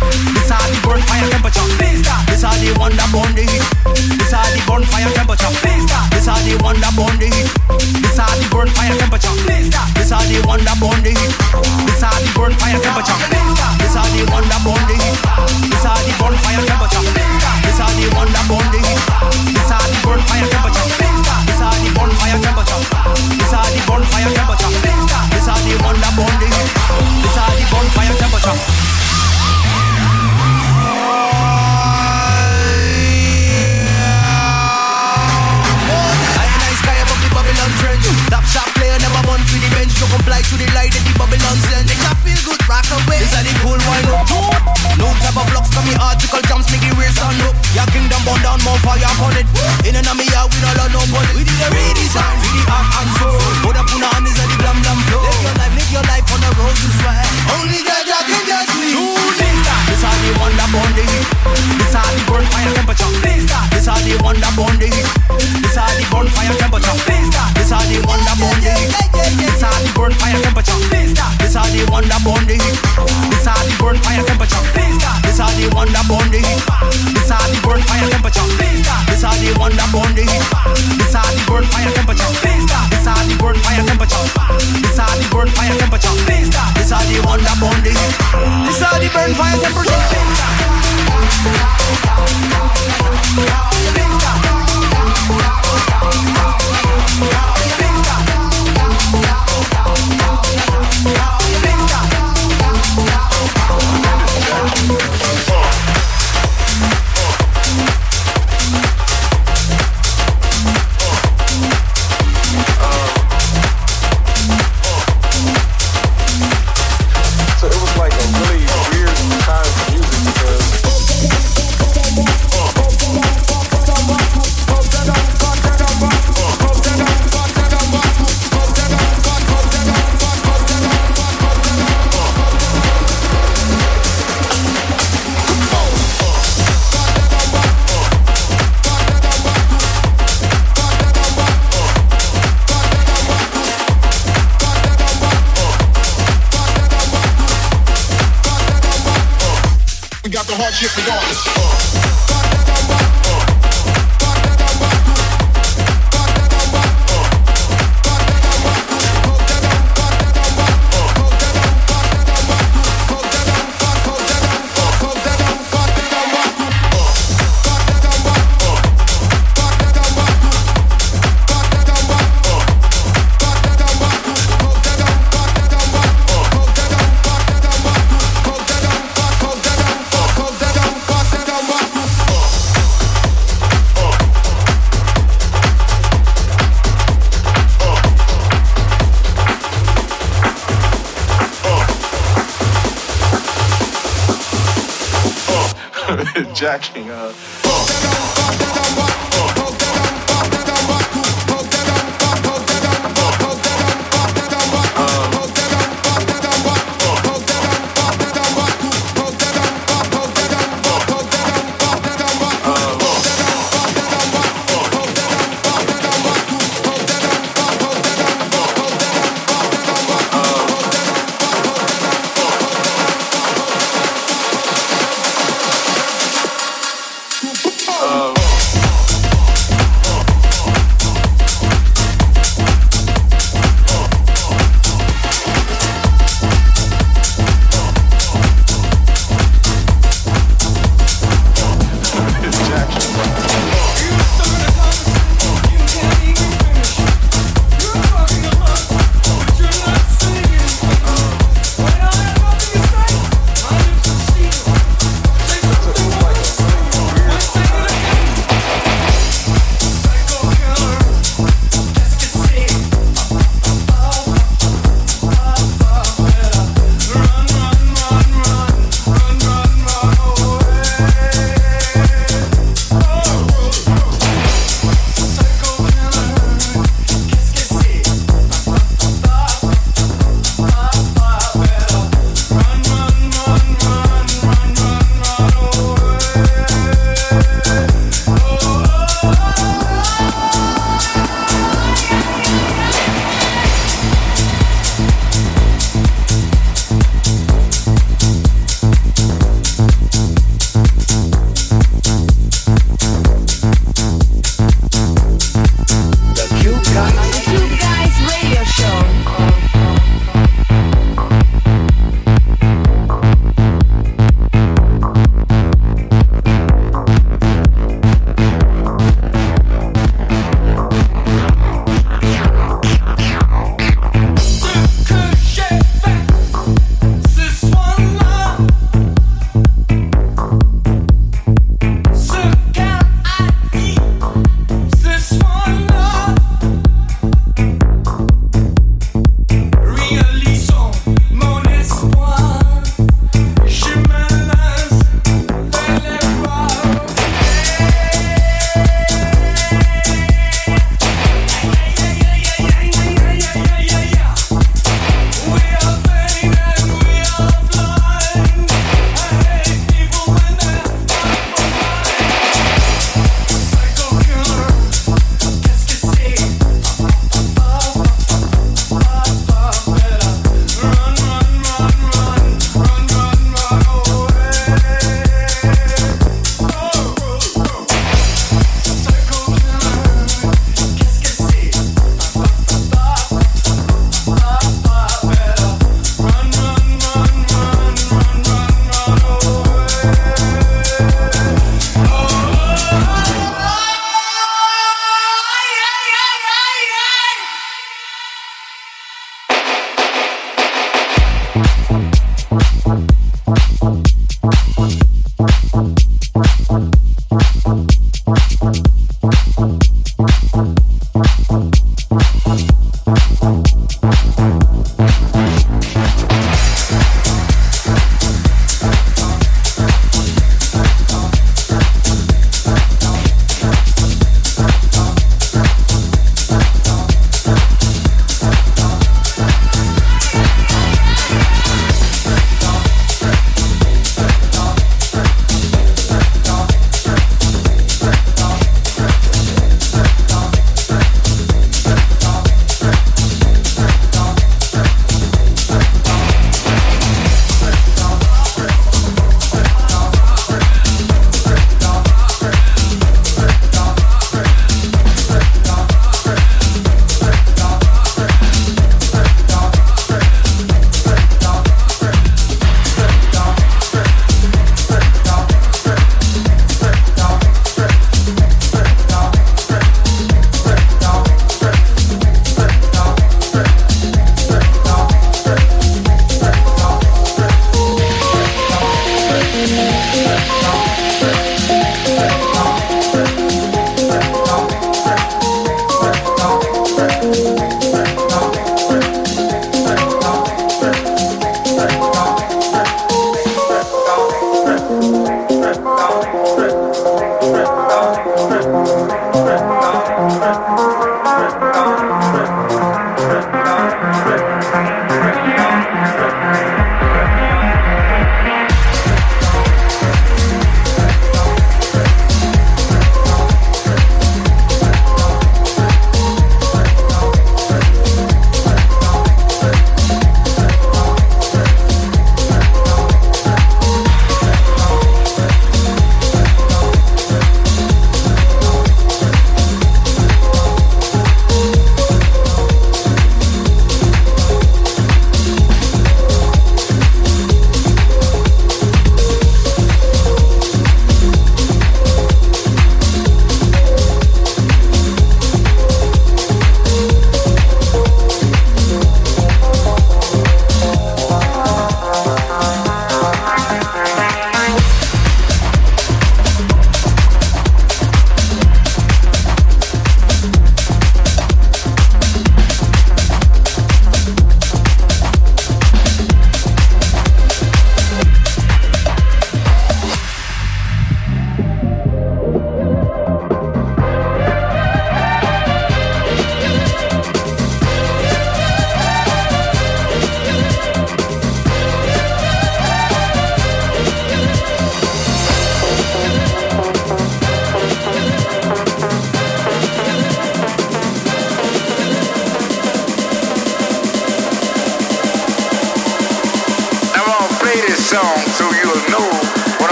This are the burn fire temperature. This are the one that burn the heat. This are the burn fire temperature. This are the one that burn the heat. This are the burn fire temperature. This are the one that burn the heat. This are the burn fire temperature. This are the one that burn the heat. This are the burn fire temperature. This are the one that burn the heat. This are the burn fire temperature. This are the burn fire temperature. This are the burn fire temperature. This are the one that burn the heat. This are the London. Stop Lapshop player burn fire temperature. So comply to the light that the Babylon send Make ya feel good, rock away. This are the cool wine up. No type of blocks, come me article jumps Make it real stand up. Your kingdom burn down, more fire upon it. In and me yard, we don't love nobody We did a redesign for the heart and soul. Put up on the hand is the blam blam flow. Live your life, live your life on the road to sweat Only God, God can judge me. This are the one burn the heat. This are the burn fire temperature This are the one burn the heat. This are the burn fire temperature This are the one burn the heat This are the the burn fire temperature. This are the one that burn the heat. This are the burn fire temperature. This are the one that burn the heat. This are the burn fire temperature. This are the one that burn the heat. This are the burn fire temperature. This are burn fire temperature. This are the burn fire temperature. This are the one that burn the heat. This are the burn fire temperature. Oh.